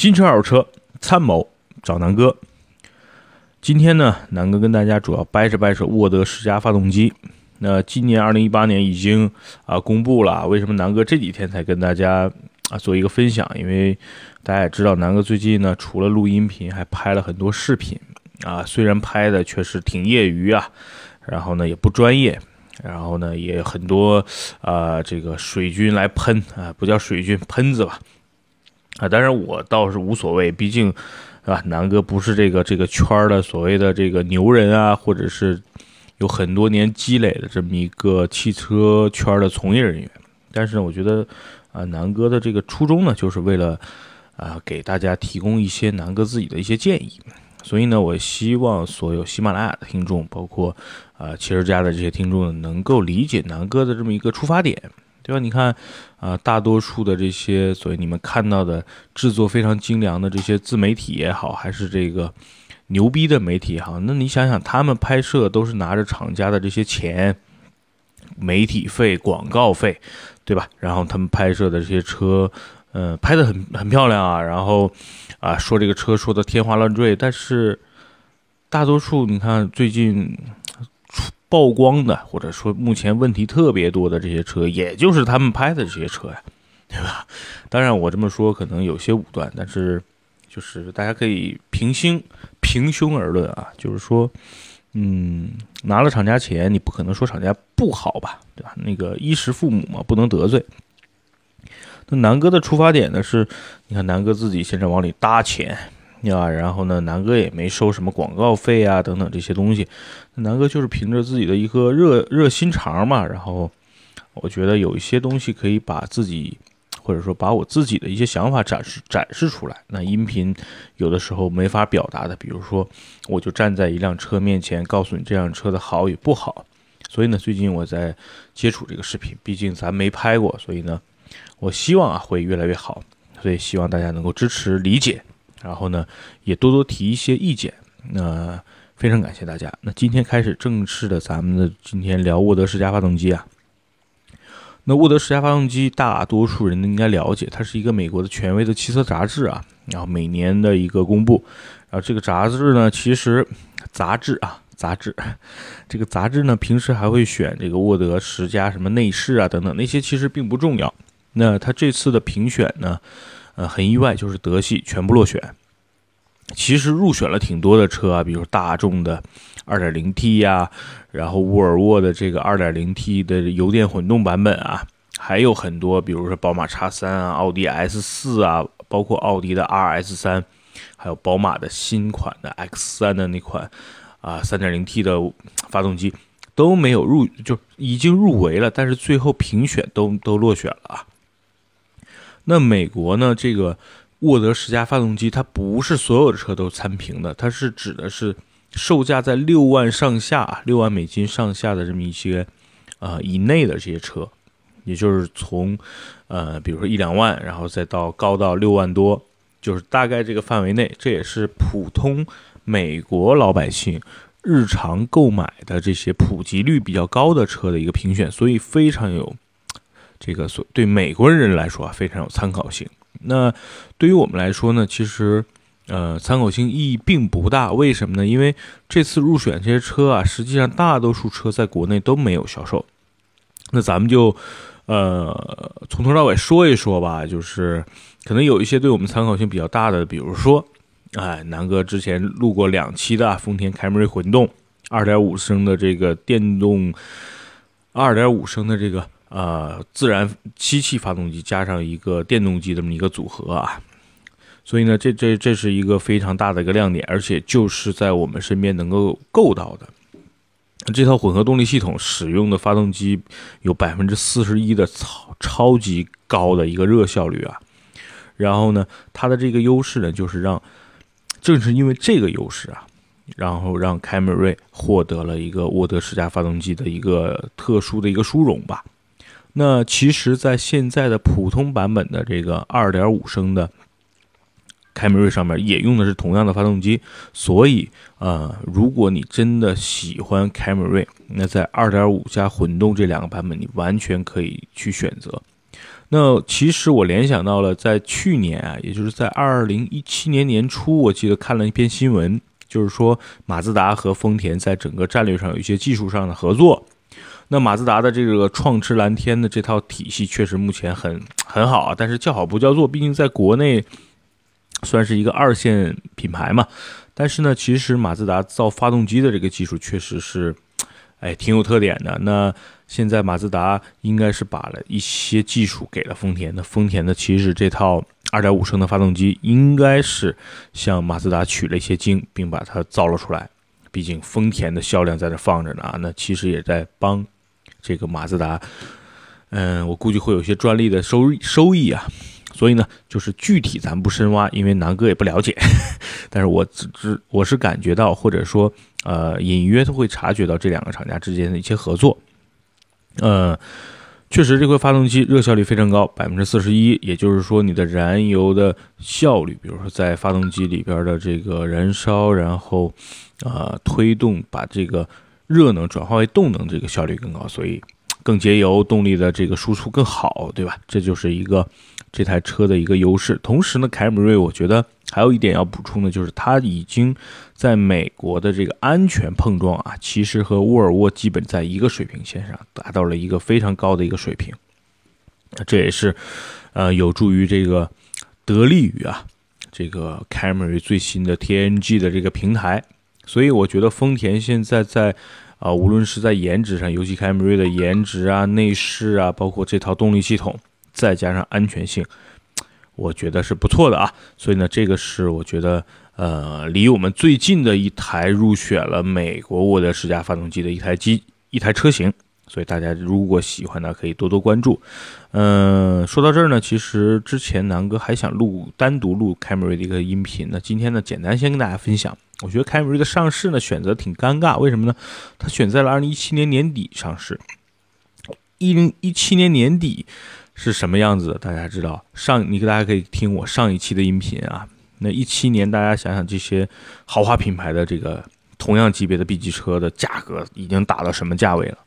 新车二手车参谋找南哥。今天呢，南哥跟大家主要掰扯掰扯沃德十佳发动机。那今年二零一八年已经啊公布了，为什么南哥这几天才跟大家啊做一个分享？因为大家也知道，南哥最近呢除了录音频，还拍了很多视频啊。虽然拍的确实挺业余啊，然后呢也不专业，然后呢也很多啊这个水军来喷啊，不叫水军喷子吧。啊，当然我倒是无所谓，毕竟，是吧？南哥不是这个这个圈的所谓的这个牛人啊，或者是有很多年积累的这么一个汽车圈的从业人员。但是呢，我觉得啊，南哥的这个初衷呢，就是为了啊，给大家提供一些南哥自己的一些建议。所以呢，我希望所有喜马拉雅的听众，包括啊汽车家的这些听众，能够理解南哥的这么一个出发点。对吧？你看，啊，大多数的这些所谓你们看到的制作非常精良的这些自媒体也好，还是这个牛逼的媒体也好，那你想想，他们拍摄都是拿着厂家的这些钱、媒体费、广告费，对吧？然后他们拍摄的这些车，嗯，拍的很很漂亮啊，然后啊，说这个车说的天花乱坠，但是大多数你看最近。曝光的，或者说目前问题特别多的这些车，也就是他们拍的这些车呀，对吧？当然我这么说可能有些武断，但是就是大家可以平心平胸而论啊，就是说，嗯，拿了厂家钱，你不可能说厂家不好吧，对吧？那个衣食父母嘛，不能得罪。那南哥的出发点呢是，你看南哥自己现在往里搭钱。呀，然后呢，南哥也没收什么广告费啊，等等这些东西。南哥就是凭着自己的一颗热热心肠嘛。然后，我觉得有一些东西可以把自己，或者说把我自己的一些想法展示展示出来。那音频有的时候没法表达的，比如说，我就站在一辆车面前，告诉你这辆车的好与不好。所以呢，最近我在接触这个视频，毕竟咱没拍过，所以呢，我希望啊会越来越好。所以希望大家能够支持理解。然后呢，也多多提一些意见。那非常感谢大家。那今天开始正式的，咱们的今天聊沃德十佳发动机啊。那沃德十佳发动机，大多数人应该了解，它是一个美国的权威的汽车杂志啊。然后每年的一个公布。然后这个杂志呢，其实杂志啊，杂志，这个杂志呢，平时还会选这个沃德十佳什么内饰啊等等，那些其实并不重要。那它这次的评选呢？呃，很意外，就是德系全部落选。其实入选了挺多的车啊，比如大众的 2.0T 呀，然后沃尔沃的这个 2.0T 的油电混动版本啊，还有很多，比如说宝马 X3 啊、奥迪 S4 啊，包括奥迪的 RS3，还有宝马的新款的 X3 的那款啊 3.0T 的发动机都没有入，就已经入围了，但是最后评选都都落选了啊。那美国呢？这个沃德十佳发动机，它不是所有的车都参评的，它是指的是售价在六万上下、六万美金上下的这么一些呃以内的这些车，也就是从呃比如说一两万，然后再到高到六万多，就是大概这个范围内。这也是普通美国老百姓日常购买的这些普及率比较高的车的一个评选，所以非常有。这个所对美国人来说啊非常有参考性。那对于我们来说呢，其实呃参考性意义并不大。为什么呢？因为这次入选这些车啊，实际上大多数车在国内都没有销售。那咱们就呃从头到尾说一说吧。就是可能有一些对我们参考性比较大的，比如说，哎，南哥之前录过两期的丰田凯美瑞混动，二点五升的这个电动，二点五升的这个。呃，自然吸气发动机加上一个电动机这么一个组合啊，所以呢，这这这是一个非常大的一个亮点，而且就是在我们身边能够够到的。这套混合动力系统使用的发动机有百分之四十一的超超级高的一个热效率啊，然后呢，它的这个优势呢，就是让正是因为这个优势啊，然后让凯美瑞获得了一个沃德十佳发动机的一个特殊的一个殊荣吧。那其实，在现在的普通版本的这个2.5升的凯美瑞上面，也用的是同样的发动机，所以呃，如果你真的喜欢凯美瑞，那在2.5加混动这两个版本，你完全可以去选择。那其实我联想到了，在去年啊，也就是在二零一七年年初，我记得看了一篇新闻，就是说马自达和丰田在整个战略上有一些技术上的合作。那马自达的这个创驰蓝天的这套体系确实目前很很好啊，但是叫好不叫座，毕竟在国内算是一个二线品牌嘛。但是呢，其实马自达造发动机的这个技术确实是，哎，挺有特点的。那现在马自达应该是把了一些技术给了丰田那，丰田的其实这套二点五升的发动机应该是向马自达取了一些经，并把它造了出来。毕竟丰田的销量在这放着呢啊，那其实也在帮。这个马自达，嗯，我估计会有些专利的收收益啊，所以呢，就是具体咱不深挖，因为南哥也不了解，但是我只只我是感觉到，或者说呃，隐约的会察觉到这两个厂家之间的一些合作，呃，确实这块发动机热效率非常高，百分之四十一，也就是说你的燃油的效率，比如说在发动机里边的这个燃烧，然后啊推动把这个。热能转化为动能，这个效率更高，所以更节油，动力的这个输出更好，对吧？这就是一个这台车的一个优势。同时呢，凯美瑞我觉得还有一点要补充的，就是它已经在美国的这个安全碰撞啊，其实和沃尔沃基本在一个水平线上，达到了一个非常高的一个水平。这也是呃有助于这个得力于啊这个凯美瑞最新的 TNG 的这个平台。所以我觉得丰田现在在，啊，无论是在颜值上，尤其凯美瑞的颜值啊、内饰啊，包括这套动力系统，再加上安全性，我觉得是不错的啊。所以呢，这个是我觉得，呃，离我们最近的一台入选了美国沃德十佳发动机的一台机一台车型。所以大家如果喜欢呢，可以多多关注。嗯，说到这儿呢，其实之前南哥还想录单独录凯美瑞的一个音频，那今天呢，简单先跟大家分享。我觉得凯美瑞的上市呢，选择挺尴尬，为什么呢？它选在了二零一七年年底上市。一零一七年年底是什么样子？大家知道？上你给大家可以听我上一期的音频啊。那一七年，大家想想这些豪华品牌的这个同样级别的 B 级车的价格已经打到什么价位了？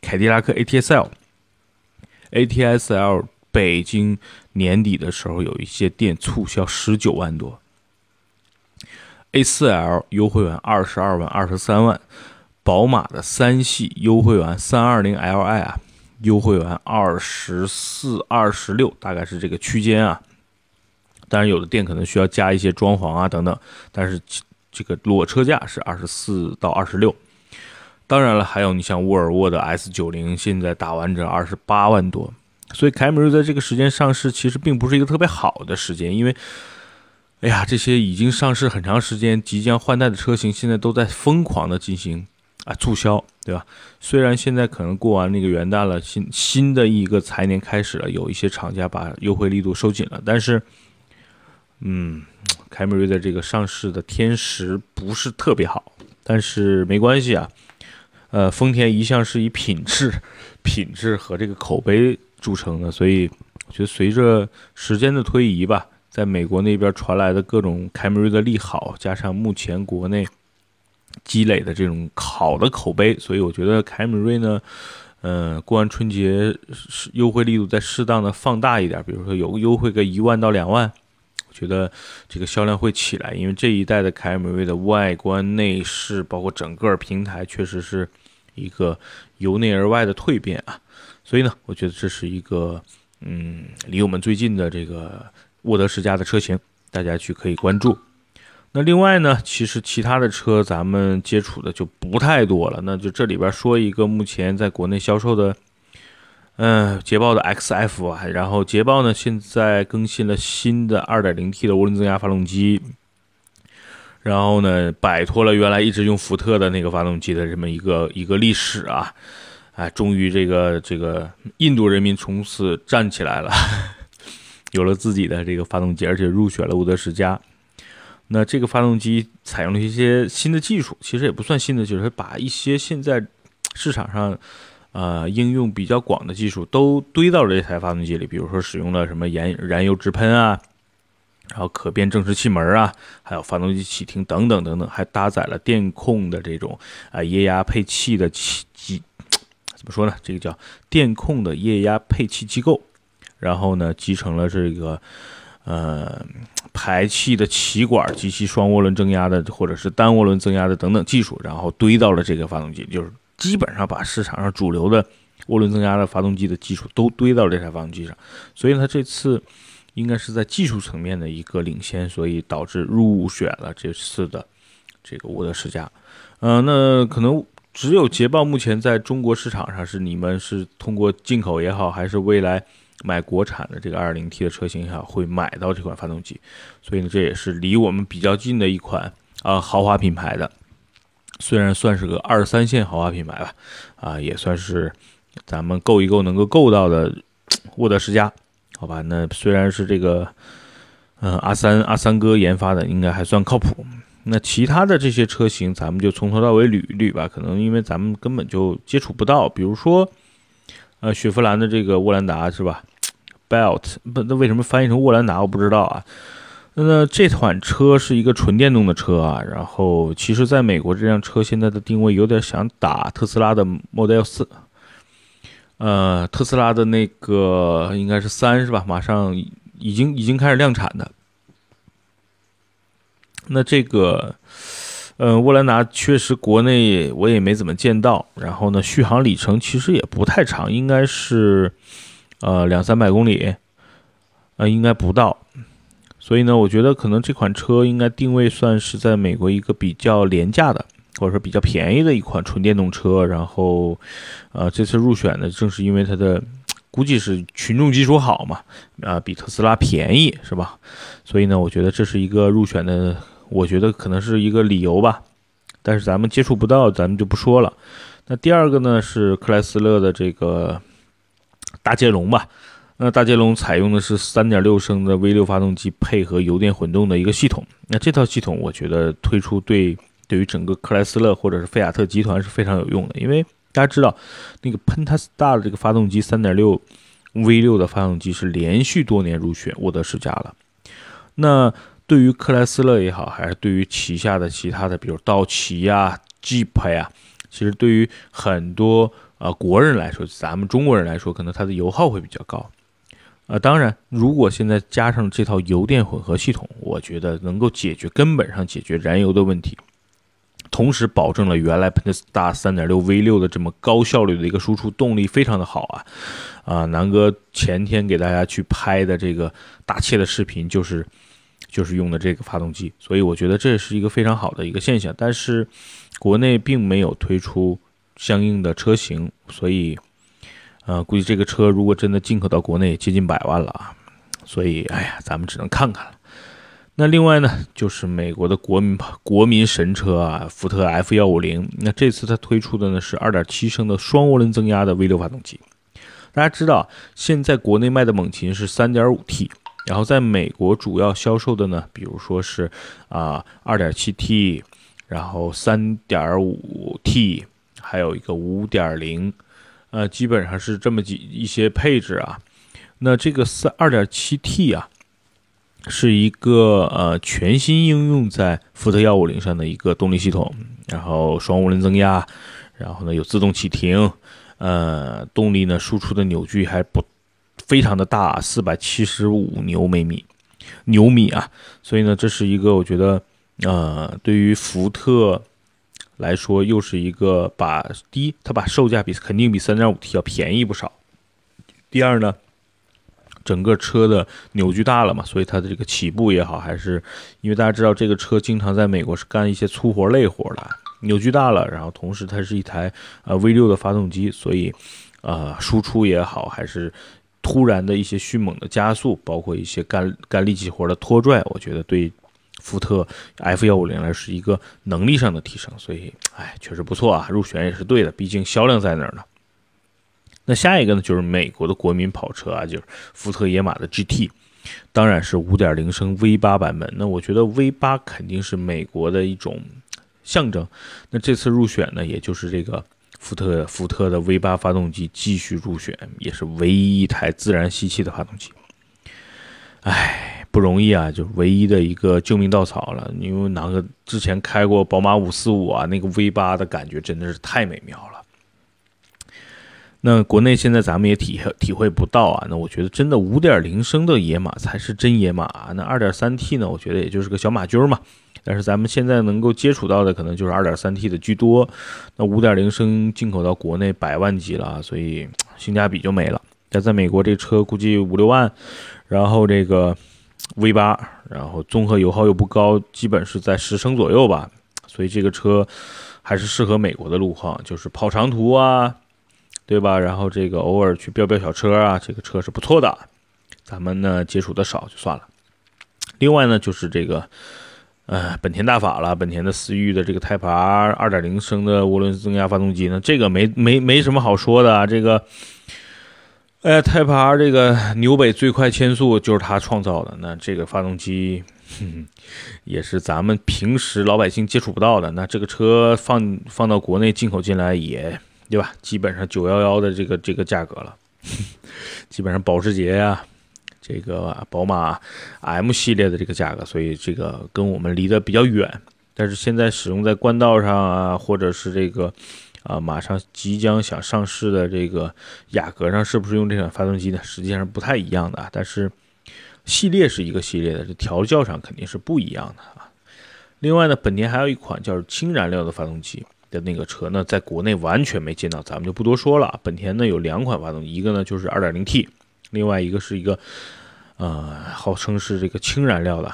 凯迪拉克 ATS-L，ATS-L 北京年底的时候有一些店促销十九万多。A4L 优惠完二十二万、二十三万，宝马的三系优惠完三二零 Li 啊，优惠完二十四、二十六，大概是这个区间啊。当然，有的店可能需要加一些装潢啊等等，但是这个裸车价是二十四到二十六。当然了，还有你像沃尔沃的 S90，现在打完折二十八万多。所以凯美瑞在这个时间上市，其实并不是一个特别好的时间，因为。哎呀，这些已经上市很长时间、即将换代的车型，现在都在疯狂的进行啊促销，对吧？虽然现在可能过完那个元旦了，新新的一个财年开始了，有一些厂家把优惠力度收紧了，但是，嗯，凯美瑞的这个上市的天时不是特别好，但是没关系啊。呃，丰田一向是以品质、品质和这个口碑著称的，所以我觉得随着时间的推移吧。在美国那边传来的各种凯美瑞的利好，加上目前国内积累的这种好的口碑，所以我觉得凯美瑞呢，嗯，过完春节优惠力度再适当的放大一点，比如说有优惠个一万到两万，我觉得这个销量会起来，因为这一代的凯美瑞的外观、内饰，包括整个平台，确实是一个由内而外的蜕变啊，所以呢，我觉得这是一个嗯，离我们最近的这个。沃德世家的车型，大家去可以关注。那另外呢，其实其他的车咱们接触的就不太多了。那就这里边说一个目前在国内销售的，嗯，捷豹的 XF 啊。然后捷豹呢现在更新了新的 2.0T 的涡轮增压发动机，然后呢摆脱了原来一直用福特的那个发动机的这么一个一个历史啊，哎，终于这个这个印度人民从此站起来了。有了自己的这个发动机，而且入选了沃德十佳。那这个发动机采用了一些新的技术，其实也不算新的，就是把一些现在市场上呃应用比较广的技术都堆到了这台发动机里。比如说使用了什么燃燃油直喷啊，然后可变正时气门啊，还有发动机启停等等等等，还搭载了电控的这种啊液压配气的气机，怎么说呢？这个叫电控的液压配气机构。然后呢，集成了这个呃排气的气管及其双涡轮增压的或者是单涡轮增压的等等技术，然后堆到了这个发动机，就是基本上把市场上主流的涡轮增压的发动机的技术都堆到这台发动机上，所以呢，这次应该是在技术层面的一个领先，所以导致入选了这次的这个沃德世家。嗯，那可能。只有捷豹目前在中国市场上是你们是通过进口也好，还是未来买国产的这个 2.0T 的车型也好，会买到这款发动机，所以呢，这也是离我们比较近的一款啊豪华品牌的，虽然算是个二三线豪华品牌吧，啊，也算是咱们够一够能够够到的沃德世家，好吧？那虽然是这个，嗯，阿三阿三哥研发的，应该还算靠谱。那其他的这些车型，咱们就从头到尾捋一捋吧。可能因为咱们根本就接触不到，比如说，呃，雪佛兰的这个沃兰达是吧？Belt 不，那为什么翻译成沃兰达？我不知道啊。那这款车是一个纯电动的车啊。然后，其实在美国这辆车现在的定位有点想打特斯拉的 Model 四，呃，特斯拉的那个应该是三是吧？马上已经已经开始量产的。那这个，嗯，沃兰达确实国内我也没怎么见到。然后呢，续航里程其实也不太长，应该是呃两三百公里，呃，应该不到。所以呢，我觉得可能这款车应该定位算是在美国一个比较廉价的，或者说比较便宜的一款纯电动车。然后，呃，这次入选呢，正是因为它的估计是群众基础好嘛，啊，比特斯拉便宜是吧？所以呢，我觉得这是一个入选的。我觉得可能是一个理由吧，但是咱们接触不到，咱们就不说了。那第二个呢是克莱斯勒的这个大捷龙吧。那大捷龙采用的是3.6升的 V6 发动机，配合油电混动的一个系统。那这套系统，我觉得推出对对于整个克莱斯勒或者是菲亚特集团是非常有用的，因为大家知道那个喷塔斯大的这个发动机3.6 V6 的发动机是连续多年入选沃德世家了。那对于克莱斯勒也好，还是对于旗下的其他的，比如道奇呀、Jeep 呀，其实对于很多呃国人来说，咱们中国人来说，可能它的油耗会比较高。呃，当然，如果现在加上这套油电混合系统，我觉得能够解决根本上解决燃油的问题，同时保证了原来喷斯大3.6 V6 的这么高效率的一个输出动力，非常的好啊！啊，南哥前天给大家去拍的这个大切的视频就是。就是用的这个发动机，所以我觉得这是一个非常好的一个现象。但是国内并没有推出相应的车型，所以呃，估计这个车如果真的进口到国内，接近百万了啊。所以哎呀，咱们只能看看了。那另外呢，就是美国的国民国民神车啊，福特 F 幺五零。那这次它推出的呢是二点七升的双涡轮增压的 V 六发动机。大家知道，现在国内卖的猛禽是三点五 T。然后在美国主要销售的呢，比如说是啊二点七 T，然后三点五 T，还有一个五点零，呃，基本上是这么几一些配置啊。那这个三二点七 T 啊，是一个呃全新应用在福特幺五零上的一个动力系统，然后双涡轮增压，然后呢有自动启停，呃，动力呢输出的扭矩还不。非常的大，四百七十五牛每米，牛米啊！所以呢，这是一个我觉得，呃，对于福特来说，又是一个把第一，它把售价比肯定比三点五 T 要便宜不少。第二呢，整个车的扭矩大了嘛，所以它的这个起步也好，还是因为大家知道这个车经常在美国是干一些粗活累活的，扭矩大了，然后同时它是一台呃 V 六的发动机，所以呃输出也好，还是。突然的一些迅猛的加速，包括一些干干力气活的拖拽，我觉得对福特 F 幺五零来是一个能力上的提升，所以哎，确实不错啊，入选也是对的，毕竟销量在那儿呢。那下一个呢，就是美国的国民跑车啊，就是福特野马的 GT，当然是五点零升 V 八版本。那我觉得 V 八肯定是美国的一种象征。那这次入选呢，也就是这个。福特福特的 V 八发动机继续入选，也是唯一一台自然吸气的发动机。哎，不容易啊，就唯一的一个救命稻草了。因为哪个之前开过宝马五四五啊，那个 V 八的感觉真的是太美妙了。那国内现在咱们也体体会不到啊。那我觉得真的五点零升的野马才是真野马，那二点三 T 呢，我觉得也就是个小马驹嘛。但是咱们现在能够接触到的可能就是二点三 T 的居多，那五点零升进口到国内百万级了，所以性价比就没了。但在美国这车估计五六万，然后这个 V 八，然后综合油耗又不高，基本是在十升左右吧，所以这个车还是适合美国的路况，就是跑长途啊，对吧？然后这个偶尔去飙飙小车啊，这个车是不错的。咱们呢接触的少就算了。另外呢就是这个。呃，本田大法了，本田的思域的这个 Type R 二点零升的涡轮增压发动机呢，这个没没没什么好说的。这个，哎，Type R 这个纽北最快圈速就是他创造的，那这个发动机也是咱们平时老百姓接触不到的。那这个车放放到国内进口进来也，对吧？基本上九幺幺的这个这个价格了，基本上保时捷呀。这个宝马 M 系列的这个价格，所以这个跟我们离得比较远。但是现在使用在官道上啊，或者是这个啊马上即将想上市的这个雅阁上，是不是用这款发动机呢？实际上不太一样的啊。但是系列是一个系列的，这调教上肯定是不一样的啊。另外呢，本田还有一款叫氢燃料的发动机的那个车呢，在国内完全没见到，咱们就不多说了。本田呢有两款发动机，一个呢就是 2.0T。另外一个是一个，呃，号称是这个氢燃料的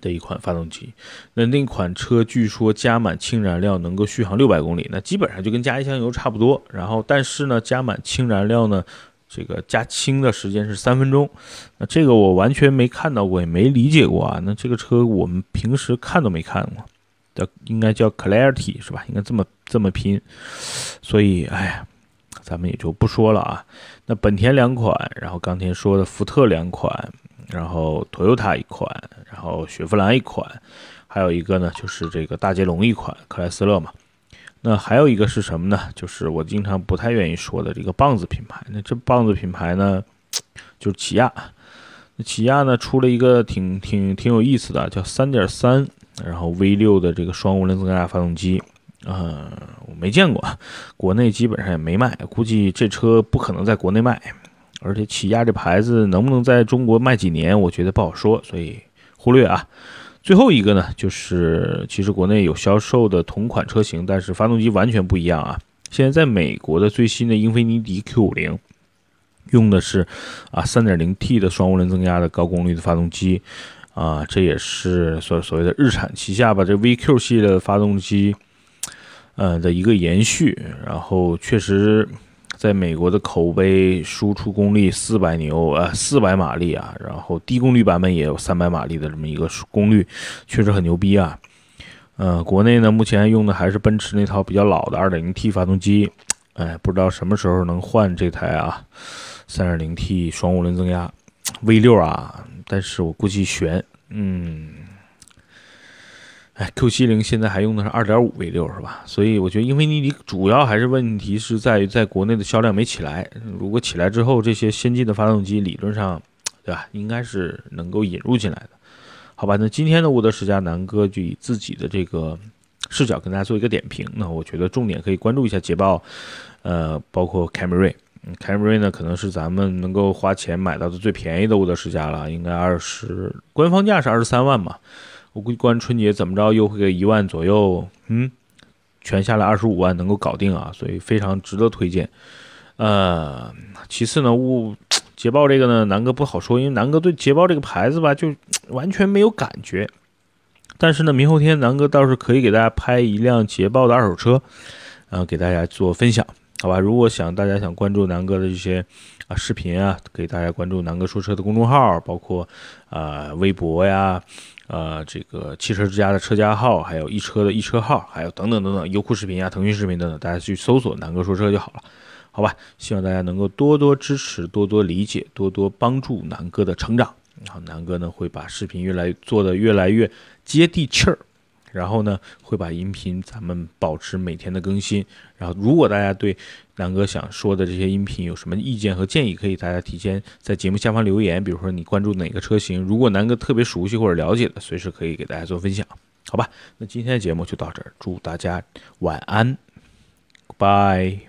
的一款发动机。那那款车据说加满氢燃料能够续航六百公里，那基本上就跟加一箱油差不多。然后，但是呢，加满氢燃料呢，这个加氢的时间是三分钟。那这个我完全没看到过，也没理解过啊。那这个车我们平时看都没看过，叫应该叫 Clarity 是吧？应该这么这么拼。所以，哎呀。咱们也就不说了啊。那本田两款，然后刚才说的福特两款，然后 Toyota 一款，然后雪佛兰一款，还有一个呢就是这个大捷龙一款，克莱斯勒嘛。那还有一个是什么呢？就是我经常不太愿意说的这个棒子品牌。那这棒子品牌呢，就是起亚。那起亚呢出了一个挺挺挺有意思的，叫三点三，然后 V 六的这个双涡轮增压发动机。嗯，我没见过，国内基本上也没卖，估计这车不可能在国内卖，而且起亚这牌子能不能在中国卖几年，我觉得不好说，所以忽略啊。最后一个呢，就是其实国内有销售的同款车型，但是发动机完全不一样啊。现在在美国的最新的英菲尼迪 Q50 用的是啊 3.0T 的双涡轮增压的高功率的发动机啊，这也是所所谓的日产旗下吧，这 VQ 系列的发动机。呃的一个延续，然后确实，在美国的口碑，输出功率四百牛，呃，四百马力啊，然后低功率版本也有三百马力的这么一个功率，确实很牛逼啊。呃，国内呢，目前用的还是奔驰那套比较老的二点零 T 发动机，哎，不知道什么时候能换这台啊，三点零 T 双涡轮增压 V 六啊，但是我估计悬，嗯。哎，Q 七零现在还用的是二点五 V 六是吧？所以我觉得英菲尼迪主要还是问题是在于在国内的销量没起来。如果起来之后，这些先进的发动机理论上，对吧？应该是能够引入进来的，好吧？那今天的沃德十佳南哥就以自己的这个视角跟大家做一个点评。那我觉得重点可以关注一下捷豹，呃，包括凯美瑞。凯美瑞呢，可能是咱们能够花钱买到的最便宜的沃德十佳了，应该二十，官方价是二十三万嘛。我估计过完春节怎么着，优惠个一万左右，嗯，全下来二十五万能够搞定啊，所以非常值得推荐。呃，其次呢，物捷豹这个呢，南哥不好说，因为南哥对捷豹这个牌子吧，就完全没有感觉。但是呢，明后天南哥倒是可以给大家拍一辆捷豹的二手车，然后给大家做分享，好吧？如果想大家想关注南哥的这些啊视频啊，给大家关注南哥说车的公众号，包括啊微博呀。呃，这个汽车之家的车家号，还有易车的易车号，还有等等等等，优酷视频啊，腾讯视频等等，大家去搜索“南哥说车”就好了，好吧？希望大家能够多多支持，多多理解，多多帮助南哥的成长。然后南哥呢会把视频越来做的越来越接地气儿。然后呢，会把音频咱们保持每天的更新。然后，如果大家对南哥想说的这些音频有什么意见和建议，可以大家提前在节目下方留言。比如说你关注哪个车型，如果南哥特别熟悉或者了解的，随时可以给大家做分享，好吧？那今天的节目就到这儿，祝大家晚安，拜。